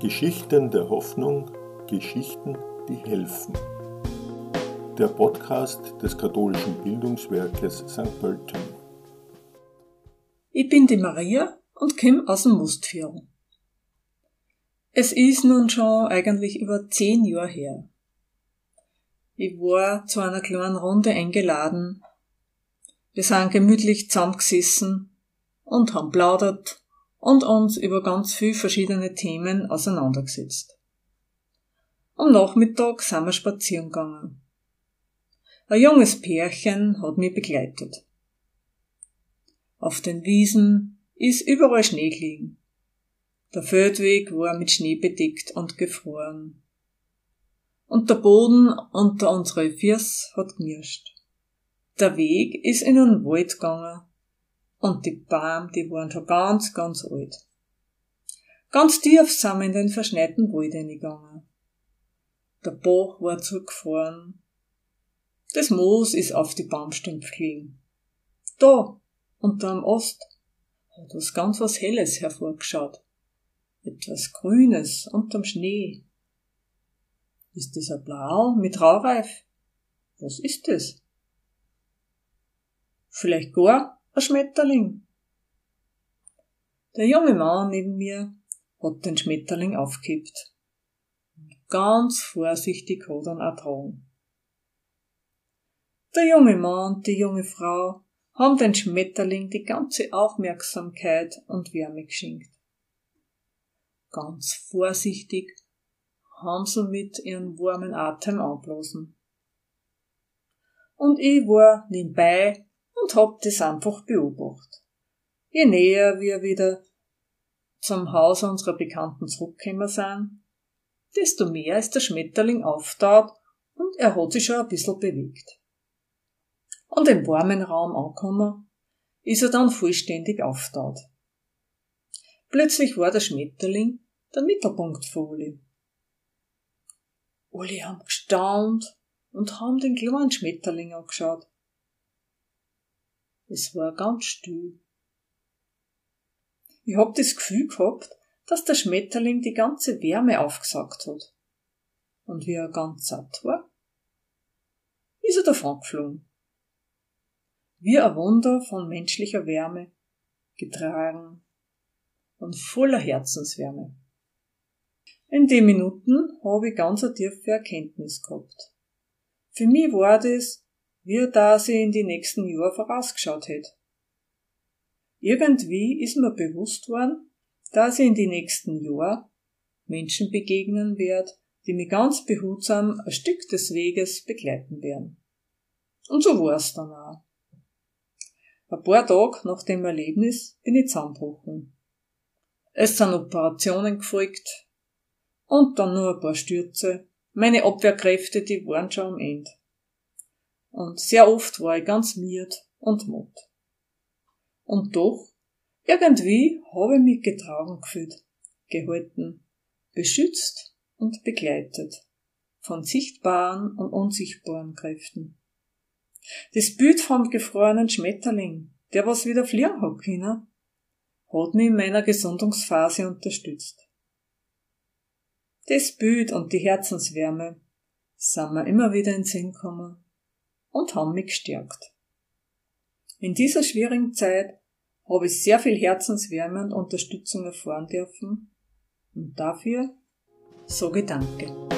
Geschichten der Hoffnung, Geschichten, die helfen. Der Podcast des katholischen Bildungswerkes St. Pölten. Ich bin die Maria und komme aus dem Mustführer. Es ist nun schon eigentlich über zehn Jahre her. Ich war zu einer kleinen Runde eingeladen. Wir sind gemütlich zusammengesessen und haben plaudert und uns über ganz viele verschiedene Themen auseinandergesetzt. Am Nachmittag sind wir spazieren gegangen. Ein junges Pärchen hat mich begleitet. Auf den Wiesen ist überall Schnee gelegen. Der Feldweg war mit Schnee bedeckt und gefroren. Und der Boden unter unsere Füße hat knirscht. Der Weg ist in einen Wald gegangen und die Bäume, die waren schon ganz, ganz alt. Ganz tief sind wir in den verschneiten Wald hineingegangen. Der Bach war zurückgefahren. Das Moos ist auf die Baumstümpfe gelegen. Da, unter dem Ost, hat was ganz was Helles hervorgeschaut. Etwas Grünes unterm Schnee. Ist das ein Blau mit Raureif? Was ist das? Vielleicht gar ein Schmetterling. Der junge Mann neben mir hat den Schmetterling aufgekippt. Ganz vorsichtig hat er ihn ertragen. Der junge Mann und die junge Frau haben den Schmetterling die ganze Aufmerksamkeit und Wärme geschenkt. Ganz vorsichtig haben sie mit ihren warmen Atem anblasen. Und ich war nebenbei und hab das einfach beobachtet. Je näher wir wieder zum Haus unserer Bekannten zurückgekommen sind, desto mehr ist der Schmetterling auftaut und er hat sich schon ein bisschen bewegt. Und im warmen Raum angekommen, ist er dann vollständig auftaut. Plötzlich war der Schmetterling der Mittelpunkt für Uli. Uli haben gestaunt und haben den kleinen Schmetterling angeschaut. Es war ganz still. Ich hab das Gefühl gehabt, dass der Schmetterling die ganze Wärme aufgesagt hat. Und wie er ganz satt war, ist er davon geflogen. Wie ein Wunder von menschlicher Wärme, getragen und voller Herzenswärme. In den Minuten habe ich ganz eine tiefe Erkenntnis gehabt. Für mich war das wie da sie in die nächsten Jahre vorausgeschaut hätte. Irgendwie ist mir bewusst worden, dass ich in die nächsten Jahre Menschen begegnen werde, die mich ganz behutsam ein Stück des Weges begleiten werden. Und so war's dann auch. Ein paar Tage nach dem Erlebnis bin ich zusammengebrochen. Es sind Operationen gefolgt und dann nur ein paar Stürze. Meine Abwehrkräfte, die waren schon am Ende. Und sehr oft war ich ganz miert und matt. Und doch, irgendwie habe ich mich getragen gefühlt, gehalten, beschützt und begleitet von sichtbaren und unsichtbaren Kräften. Das Bild vom gefrorenen Schmetterling, der was wieder fliegen hat können, hat mich in meiner Gesundungsphase unterstützt. Das Bild und die Herzenswärme sind mir immer wieder in Sinn gekommen und haben mich gestärkt. In dieser schwierigen Zeit habe ich sehr viel Herzenswärme und Unterstützung erfahren dürfen und dafür sage Danke.